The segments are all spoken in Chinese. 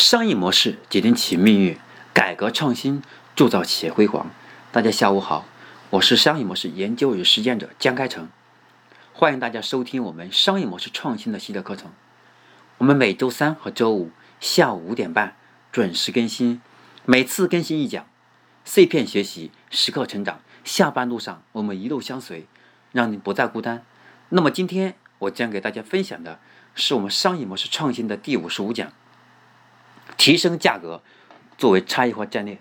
商业模式决定企业命运，改革创新铸造企业辉煌。大家下午好，我是商业模式研究与实践者江开成，欢迎大家收听我们商业模式创新的系列课程。我们每周三和周五下午五点半准时更新，每次更新一讲，碎片学习，时刻成长。下班路上我们一路相随，让你不再孤单。那么今天我将给大家分享的是我们商业模式创新的第五十五讲。提升价格作为差异化战略，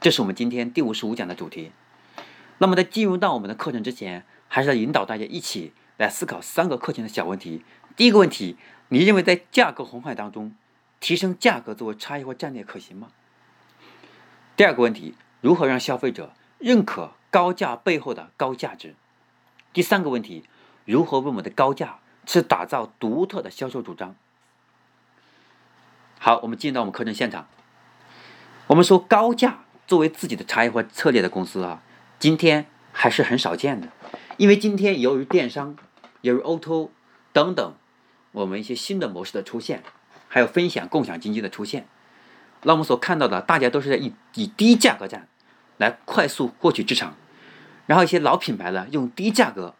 这是我们今天第五十五讲的主题。那么在进入到我们的课程之前，还是要引导大家一起来思考三个课程的小问题。第一个问题，你认为在价格红海当中，提升价格作为差异化战略可行吗？第二个问题，如何让消费者认可高价背后的高价值？第三个问题，如何为我们的高价去打造独特的销售主张？好，我们进到我们课程现场。我们说高价作为自己的差异化策略的公司啊，今天还是很少见的。因为今天由于电商、由于 O2O 等等，我们一些新的模式的出现，还有分享共享经济的出现，那我们所看到的，大家都是在以以低价格战来快速获取市场，然后一些老品牌呢，用低价格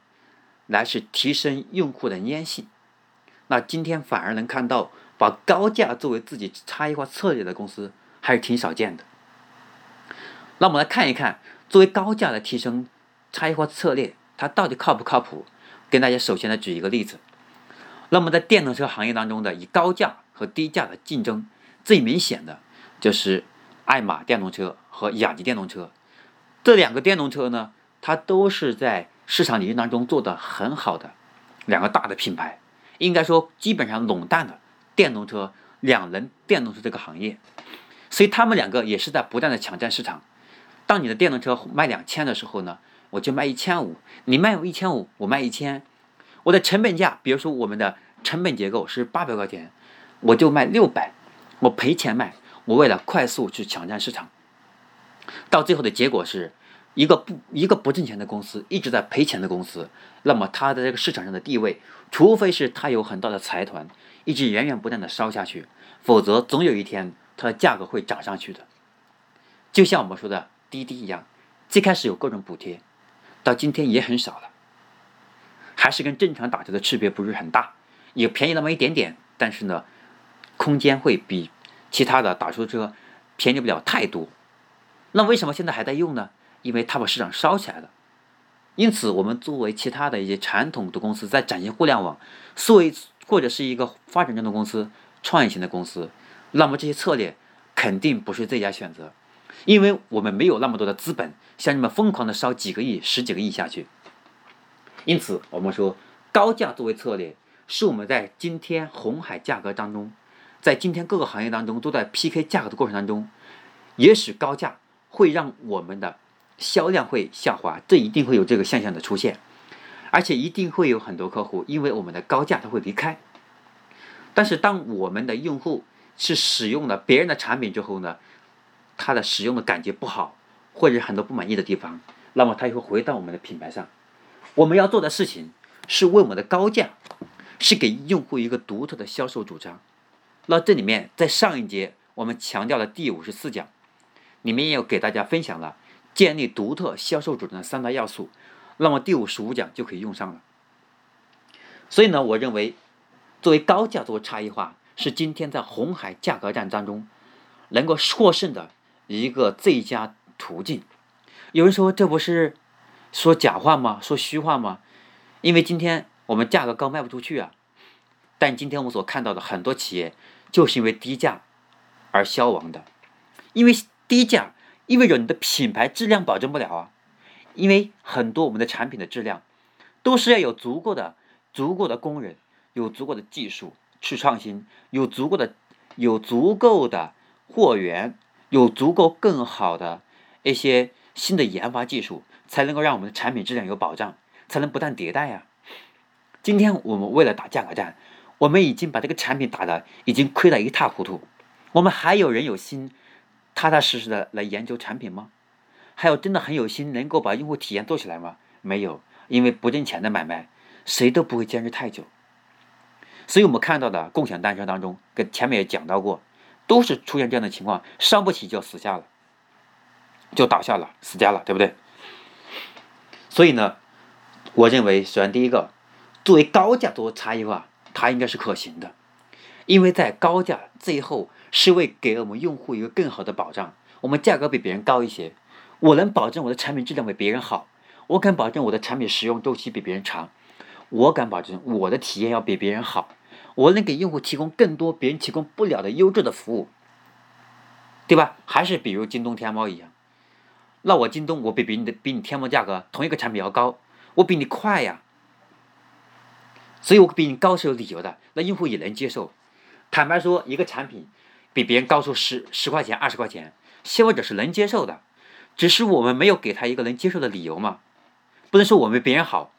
来是提升用户的粘性。那今天反而能看到。把高价作为自己差异化策略的公司还是挺少见的。那我们来看一看，作为高价的提升差异化策略，它到底靠不靠谱？跟大家首先来举一个例子。那么在电动车行业当中的以高价和低价的竞争，最明显的就是爱玛电动车和雅迪电动车这两个电动车呢，它都是在市场领域当中做的很好的两个大的品牌，应该说基本上垄断了。电动车、两轮电动车这个行业，所以他们两个也是在不断的抢占市场。当你的电动车卖两千的时候呢，我就卖一千五；你卖我一千五，我卖一千。我的成本价，比如说我们的成本结构是八百块钱，我就卖六百，我赔钱卖。我为了快速去抢占市场，到最后的结果是一个不一个不挣钱的公司，一直在赔钱的公司。那么它的这个市场上的地位，除非是它有很大的财团。一直源源不断的烧下去，否则总有一天它的价格会涨上去的。就像我们说的滴滴一样，最开始有各种补贴，到今天也很少了，还是跟正常打车的区别不是很大，也便宜那么一点点，但是呢，空间会比其他的打出租车便宜不了太多。那为什么现在还在用呢？因为它把市场烧起来了。因此，我们作为其他的一些传统的公司，在展现互联网，作为或者是一个发展中的公司、创业型的公司，那么这些策略肯定不是最佳选择，因为我们没有那么多的资本，像你们疯狂的烧几个亿、十几个亿下去。因此，我们说高价作为策略，是我们在今天红海价格当中，在今天各个行业当中都在 PK 价格的过程当中，也许高价会让我们的销量会下滑，这一定会有这个现象的出现。而且一定会有很多客户因为我们的高价他会离开，但是当我们的用户是使用了别人的产品之后呢，他的使用的感觉不好，或者很多不满意的地方，那么他又会回到我们的品牌上。我们要做的事情是为我们的高价，是给用户一个独特的销售主张。那这里面在上一节我们强调的第五十四讲，里面也有给大家分享了建立独特销售主张的三大要素。那么第五十五讲就可以用上了。所以呢，我认为作为高价做差异化，是今天在红海价格战当中能够获胜的一个最佳途径。有人说这不是说假话吗？说虚话吗？因为今天我们价格高卖不出去啊。但今天我们所看到的很多企业就是因为低价而消亡的，因为低价意味着你的品牌质量保证不了啊。因为很多我们的产品的质量，都是要有足够的、足够的工人，有足够的技术去创新，有足够的、有足够的货源，有足够更好的一些新的研发技术，才能够让我们的产品质量有保障，才能不断迭代呀。今天我们为了打价格战，我们已经把这个产品打的已经亏得一塌糊涂，我们还有人有心踏踏实实的来研究产品吗？还有真的很有心，能够把用户体验做起来吗？没有，因为不挣钱的买卖，谁都不会坚持太久。所以我们看到的共享单车当中，跟前面也讲到过，都是出现这样的情况，伤不起就死下了，就倒下了，死家了，对不对？所以呢，我认为，首先第一个，作为高价做差异化，它应该是可行的，因为在高价最后是为给我们用户一个更好的保障。我们价格比别人高一些，我能保证我的产品质量比别人好，我敢保证我的产品使用周期比别人长，我敢保证我的体验要比别人好。我能给用户提供更多别人提供不了的优质的服务，对吧？还是比如京东、天猫一样，那我京东我比比你的比你天猫价格同一个产品要高，我比你快呀，所以我比你高是有理由的，那用户也能接受。坦白说，一个产品比别人高出十十块钱、二十块钱，消费者是能接受的，只是我们没有给他一个能接受的理由嘛，不能说我们比别人好，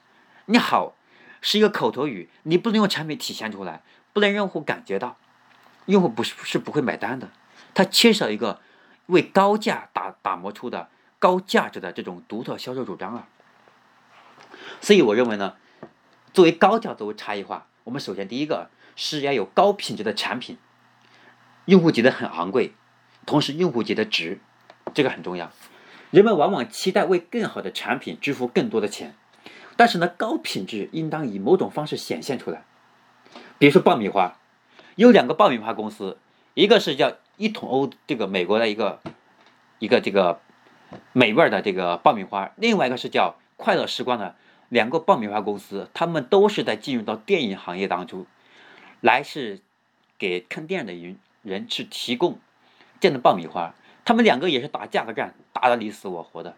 你好。是一个口头语，你不能用产品体现出来，不能让用户感觉到，用户不是是不会买单的。他缺少一个为高价打打磨出的高价值的这种独特销售主张啊。所以我认为呢，作为高价作为差异化，我们首先第一个是要有高品质的产品，用户觉得很昂贵，同时用户觉得值，这个很重要。人们往往期待为更好的产品支付更多的钱。但是呢，高品质应当以某种方式显现出来。比如说爆米花，有两个爆米花公司，一个是叫一桶欧，这个美国的一个一个这个美味的这个爆米花，另外一个是叫快乐时光的两个爆米花公司，他们都是在进入到电影行业当中，来是给看电影的人人去提供这样的爆米花，他们两个也是打价格战，打得你死我活的。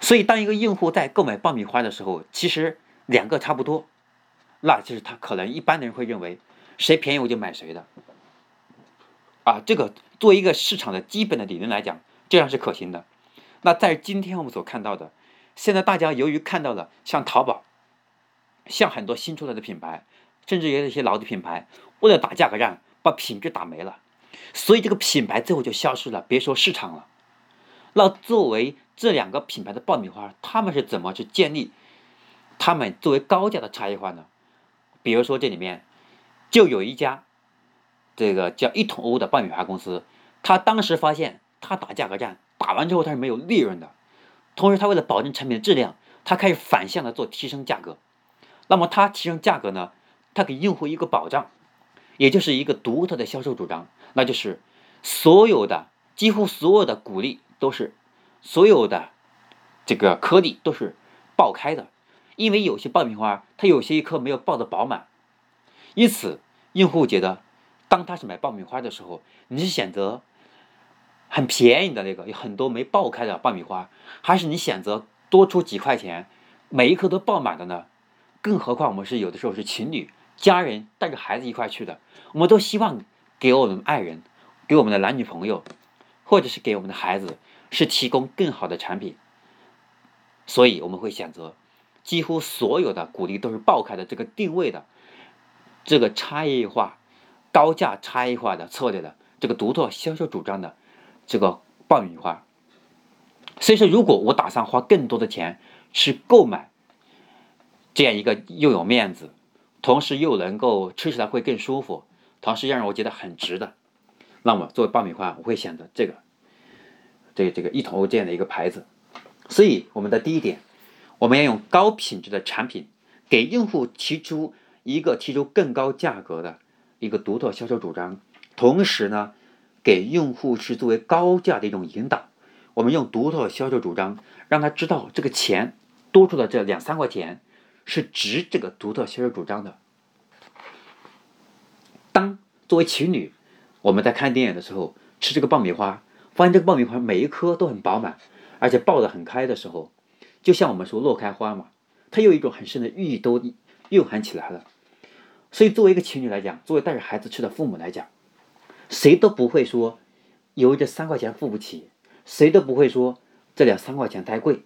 所以，当一个用户在购买爆米花的时候，其实两个差不多，那就是他可能一般的人会认为谁便宜我就买谁的。啊，这个作为一个市场的基本的理论来讲，这样是可行的。那在今天我们所看到的，现在大家由于看到了像淘宝，像很多新出来的品牌，甚至也有一些老的品牌，为了打价格战，把品质打没了，所以这个品牌最后就消失了，别说市场了。那作为这两个品牌的爆米花，他们是怎么去建立他们作为高价的差异化呢？比如说这里面就有一家这个叫一桶欧的爆米花公司，他当时发现他打价格战打完之后他是没有利润的，同时他为了保证产品的质量，他开始反向的做提升价格。那么他提升价格呢，他给用户一个保障，也就是一个独特的销售主张，那就是所有的几乎所有的鼓励都是。所有的这个颗粒都是爆开的，因为有些爆米花它有些一颗没有爆的饱满，因此用户觉得，当他是买爆米花的时候，你是选择很便宜的那个有很多没爆开的爆米花，还是你选择多出几块钱，每一颗都爆满的呢？更何况我们是有的时候是情侣、家人带着孩子一块去的，我们都希望给我们爱人、给我们的男女朋友，或者是给我们的孩子。是提供更好的产品，所以我们会选择几乎所有的鼓励都是爆开的这个定位的这个差异化、高价差异化的策略的这个独特销售主张的这个爆米花。所以说，如果我打算花更多的钱去购买这样一个又有面子，同时又能够吃起来会更舒服，同时让我觉得很值的，那么作为爆米花，我会选择这个。这这个一桶这样的一个牌子，所以我们的第一点，我们要用高品质的产品给用户提出一个提出更高价格的一个独特销售主张，同时呢，给用户是作为高价的一种引导。我们用独特销售主张，让他知道这个钱多出的这两三块钱是值这个独特销售主张的。当作为情侣，我们在看电影的时候吃这个爆米花。发现这个爆米花每一颗都很饱满，而且爆得很开的时候，就像我们说落开花嘛，它有一种很深的寓意都蕴含起来了。所以作为一个情侣来讲，作为带着孩子去的父母来讲，谁都不会说由于这三块钱付不起，谁都不会说这两三块钱太贵，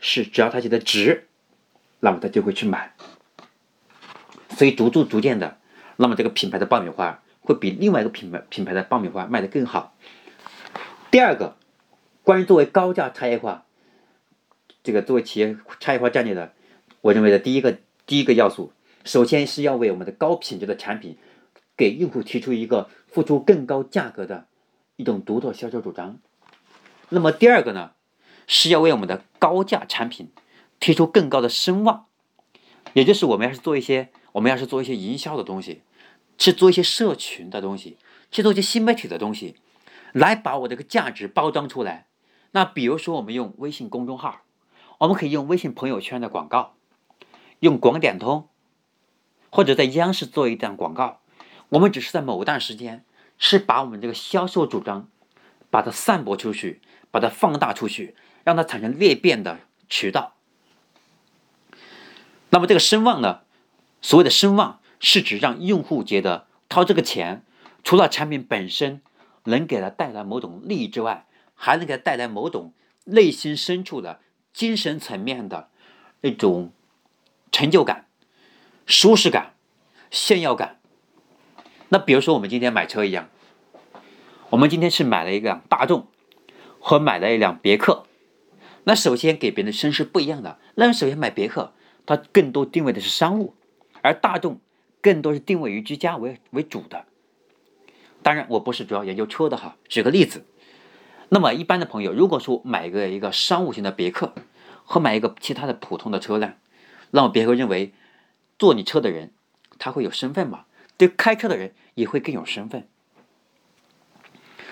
是只要他觉得值，那么他就会去买。所以逐逐逐渐的，那么这个品牌的爆米花会比另外一个品牌品牌的爆米花卖得更好。第二个，关于作为高价差异化，这个作为企业差异化战略的，我认为的第一个第一个要素，首先是要为我们的高品质的产品给用户提出一个付出更高价格的一种独特销售主张。那么第二个呢，是要为我们的高价产品提出更高的声望，也就是我们要是做一些，我们要是做一些营销的东西，去做一些社群的东西，去做一些新媒体的东西，来把我这个价值包装出来。那比如说，我们用微信公众号，我们可以用微信朋友圈的广告，用广点通，或者在央视做一段广告。我们只是在某段时间，是把我们这个销售主张，把它散播出去，把它放大出去，让它产生裂变的渠道。那么这个声望呢？所谓的声望，是指让用户觉得掏这个钱，除了产品本身能给他带来某种利益之外，还能给他带来某种内心深处的精神层面的那种成就感、舒适感、炫耀感。那比如说我们今天买车一样，我们今天是买了一辆大众，和买了一辆别克。那首先给别人的声是不一样的。那首先买别克，它更多定位的是商务，而大众更多是定位于居家为为主的。当然，我不是主要研究车的哈。举个例子。那么一般的朋友，如果说买个一个商务型的别克，和买一个其他的普通的车辆，那么别克认为坐你车的人他会有身份嘛？对开车的人也会更有身份。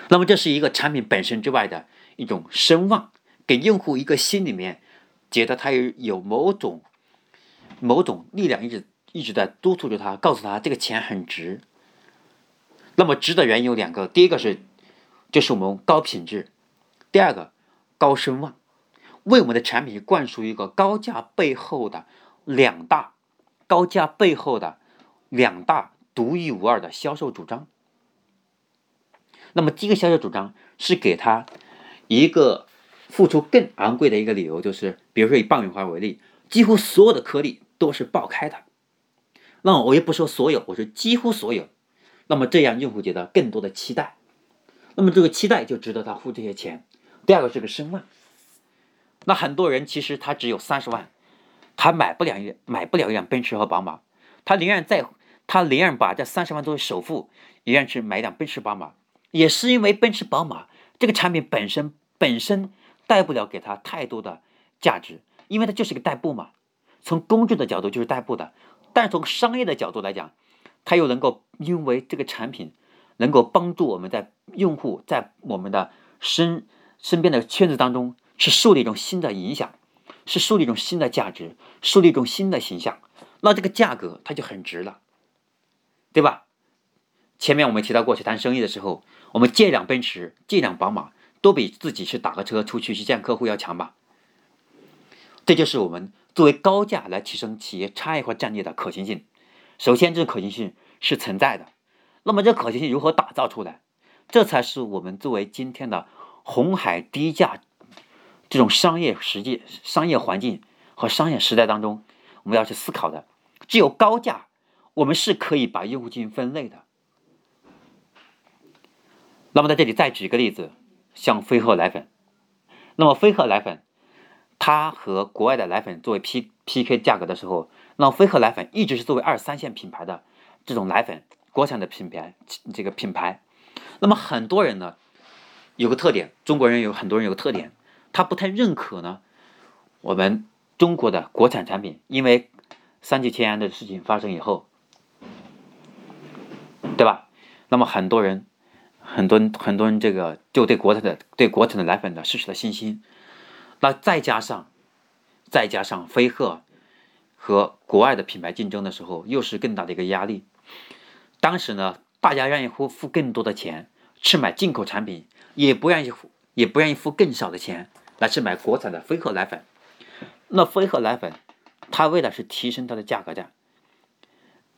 那么这是一个产品本身之外的一种声望，给用户一个心里面觉得他有有某种某种力量一直一直在督促着他，告诉他这个钱很值。那么值的原因有两个，第一个是。就是我们高品质，第二个高声望，为我们的产品灌输一个高价背后的两大高价背后的两大独一无二的销售主张。那么第一个销售主张是给他一个付出更昂贵的一个理由，就是比如说以爆米花为例，几乎所有的颗粒都是爆开的。那我也不说所有，我说几乎所有。那么这样用户觉得更多的期待。那么这个期待就值得他付这些钱。第二个是个声望。那很多人其实他只有三十万，他买不了买不了一辆奔驰和宝马，他宁愿在他宁愿把这三十万作为首付，也愿去买一辆奔驰宝马，也是因为奔驰宝马这个产品本身本身带不了给他太多的价值，因为它就是个代步嘛。从工具的角度就是代步的，但从商业的角度来讲，它又能够因为这个产品。能够帮助我们在用户在我们的身身边的圈子当中，是树立一种新的影响，是树立一种新的价值，树立一种新的形象。那这个价格它就很值了，对吧？前面我们提到过去谈生意的时候，我们借辆奔驰、借辆宝马，都比自己去打个车出去去见客户要强吧？这就是我们作为高价来提升企业差异化战略的可行性。首先，这个可行性是存在的。那么这可行性如何打造出来？这才是我们作为今天的红海低价这种商业实际、商业环境和商业时代当中，我们要去思考的。只有高价，我们是可以把用户进行分类的。那么在这里再举个例子，像飞鹤奶粉。那么飞鹤奶粉，它和国外的奶粉作为 P P K 价格的时候，那飞鹤奶粉一直是作为二三线品牌的这种奶粉。国产的品牌，这个品牌，那么很多人呢，有个特点，中国人有很多人有个特点，他不太认可呢，我们中国的国产产品，因为三聚氰胺的事情发生以后，对吧？那么很多人，很多很多人这个就对国产的对国产的奶粉呢失去了信心，那再加上再加上飞鹤和国外的品牌竞争的时候，又是更大的一个压力。当时呢，大家愿意付付更多的钱去买进口产品，也不愿意付，也不愿意付更少的钱来去买国产的飞鹤奶粉。那飞鹤奶粉，它为了是提升它的价格战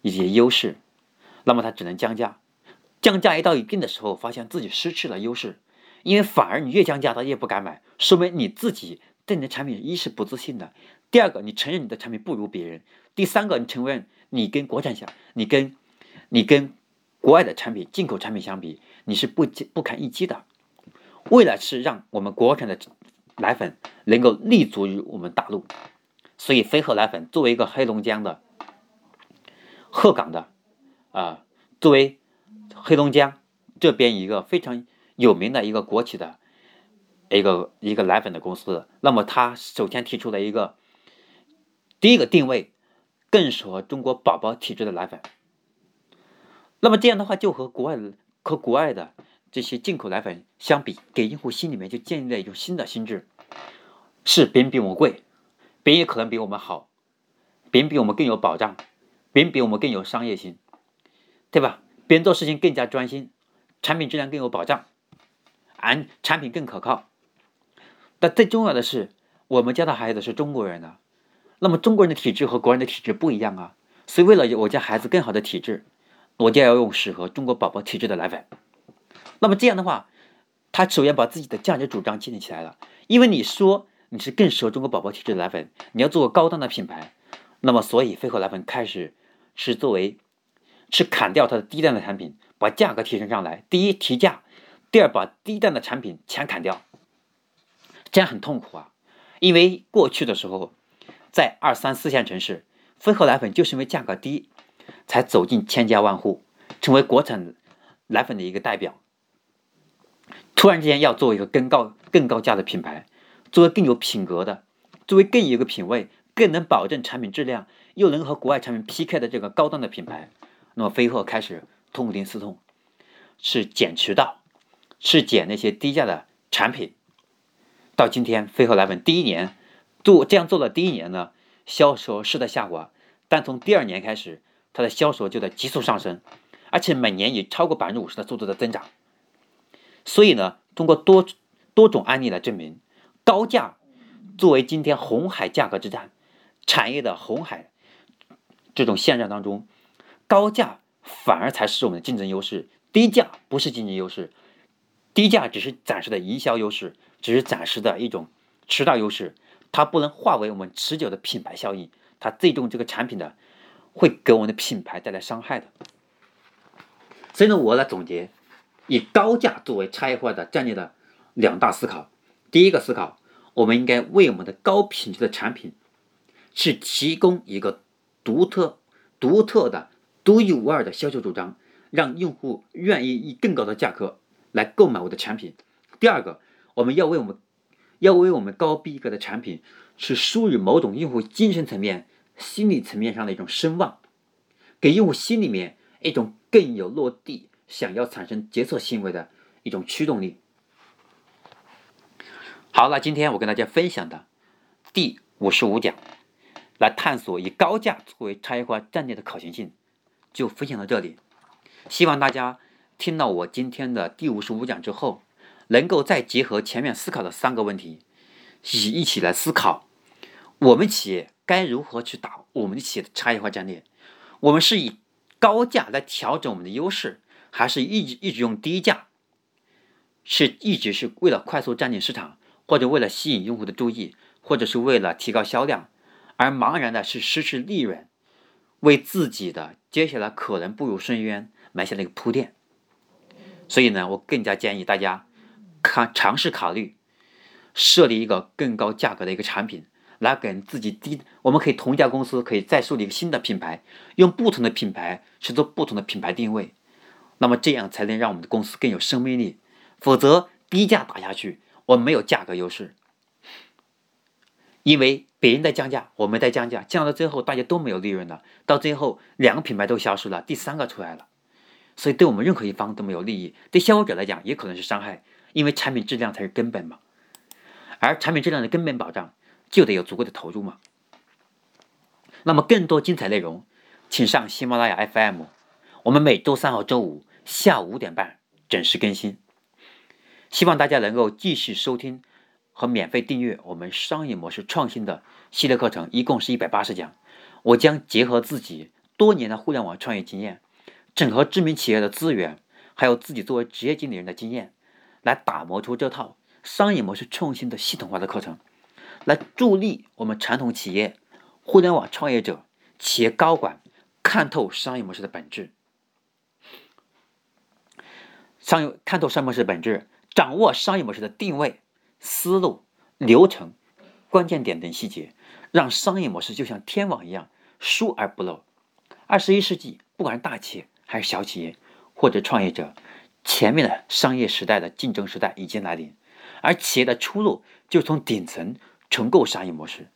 以及优势，那么它只能降价。降价一到一定的时候，发现自己失去了优势，因为反而你越降价，他越不敢买，说明你自己对你的产品一是不自信的，第二个你承认你的产品不如别人，第三个你承认你跟国产相，你跟你跟国外的产品、进口产品相比，你是不不堪一击的。为了是让我们国产的奶粉能够立足于我们大陆，所以飞鹤奶粉作为一个黑龙江的鹤岗的啊，作为黑龙江这边一个非常有名的一个国企的一个一个奶粉的公司，那么它首先提出了一个第一个定位，更适合中国宝宝体质的奶粉。那么这样的话，就和国外和国外的这些进口奶粉相比，给用户心里面就建立了一种新的心智：是别人比我们贵，别人也可能比我们好，别人比我们更有保障，别人比我们更有商业性，对吧？别人做事情更加专心，产品质量更有保障，安产品更可靠。但最重要的是，我们家的孩子是中国人呢，那么中国人的体质和国人的体质不一样啊，所以为了我家孩子更好的体质，我就要用适合中国宝宝体质的奶粉。那么这样的话，他首先把自己的价值主张建立起来了，因为你说你是更适合中国宝宝体质的奶粉，你要做高端的品牌，那么所以飞鹤奶粉开始是作为。是砍掉它的低端的产品，把价格提升上来。第一提价，第二把低端的产品全砍掉，这样很痛苦啊！因为过去的时候，在二三四线城市，飞鹤奶粉就是因为价格低，才走进千家万户，成为国产奶粉的一个代表。突然之间要做一个更高、更高价的品牌，作为更有品格的，作为更有一个品位、更能保证产品质量，又能和国外产品 PK 的这个高端的品牌。那么飞鹤开始痛定思痛，是减渠道，是减那些低价的产品。到今天，飞鹤奶粉第一年做这样做的第一年呢，销售是在下滑，但从第二年开始，它的销售就在急速上升，而且每年以超过百分之五十的速度在增长。所以呢，通过多多种案例来证明，高价作为今天红海价格之战产业的红海这种现状当中。高价反而才是我们的竞争优势，低价不是竞争优势，低价只是暂时的营销优势，只是暂时的一种渠道优势，它不能化为我们持久的品牌效应，它最终这个产品的会给我们的品牌带来伤害的。所以呢，我来总结，以高价作为差异化的战略的两大思考。第一个思考，我们应该为我们的高品质的产品去提供一个独特、独特的。独一无二的销售主张，让用户愿意以更高的价格来购买我的产品。第二个，我们要为我们，要为我们高逼格的产品是输入某种用户精神层面、心理层面上的一种声望，给用户心里面一种更有落地、想要产生决策行为的一种驱动力。好了，今天我跟大家分享的第五十五讲，来探索以高价作为差异化战略的可行性。就分享到这里，希望大家听到我今天的第五十五讲之后，能够再结合前面思考的三个问题，一一起来思考，我们企业该如何去打我们的企业的差异化战略？我们是以高价来调整我们的优势，还是一直一直用低价？是一直是为了快速占领市场，或者为了吸引用户的注意，或者是为了提高销量，而茫然的是失去利润？为自己的接下来可能步入深渊埋下了一个铺垫，所以呢，我更加建议大家看尝试考虑设立一个更高价格的一个产品，来给自己低。我们可以同一家公司可以再树立一个新的品牌，用不同的品牌去做不同的品牌定位，那么这样才能让我们的公司更有生命力。否则低价打下去，我们没有价格优势，因为。别人在降价，我们在降价，降到最后大家都没有利润了，到最后两个品牌都消失了，第三个出来了，所以对我们任何一方都没有利益，对消费者来讲也可能是伤害，因为产品质量才是根本嘛，而产品质量的根本保障就得有足够的投入嘛。那么更多精彩内容，请上喜马拉雅 FM，我们每周三和周五下午五点半准时更新，希望大家能够继续收听。和免费订阅我们商业模式创新的系列课程，一共是一百八十讲。我将结合自己多年的互联网创业经验，整合知名企业的资源，还有自己作为职业经理人的经验，来打磨出这套商业模式创新的系统化的课程，来助力我们传统企业、互联网创业者、企业高管看透商业模式的本质，商业看透商业模式的本质，掌握商业模式的定位。思路、流程、关键点等细节，让商业模式就像天网一样疏而不漏。二十一世纪，不管是大企业还是小企业，或者创业者，前面的商业时代的竞争时代已经来临，而企业的出路就从顶层重构商业模式。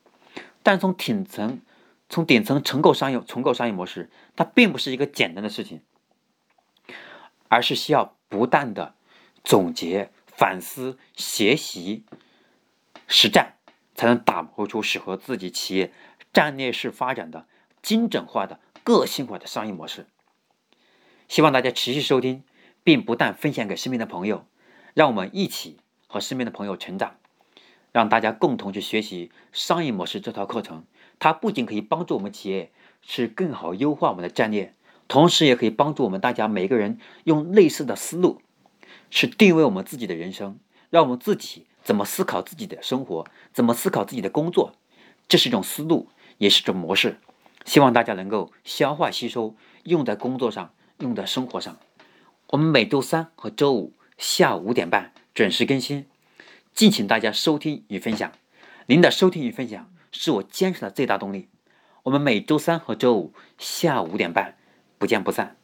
但从顶层从顶层重构商业重构商业模式，它并不是一个简单的事情，而是需要不断的总结、反思、学习、实战，才能打磨出适合自己企业战略式发展的精准化的个性化的商业模式。希望大家持续收听，并不断分享给身边的朋友，让我们一起和身边的朋友成长，让大家共同去学习商业模式这套课程。它不仅可以帮助我们企业是更好优化我们的战略，同时也可以帮助我们大家每个人用类似的思路，去定位我们自己的人生，让我们自己怎么思考自己的生活，怎么思考自己的工作，这是一种思路，也是一种模式。希望大家能够消化吸收，用在工作上。用在生活上，我们每周三和周五下午五点半准时更新，敬请大家收听与分享。您的收听与分享是我坚持的最大动力。我们每周三和周五下午五点半不见不散。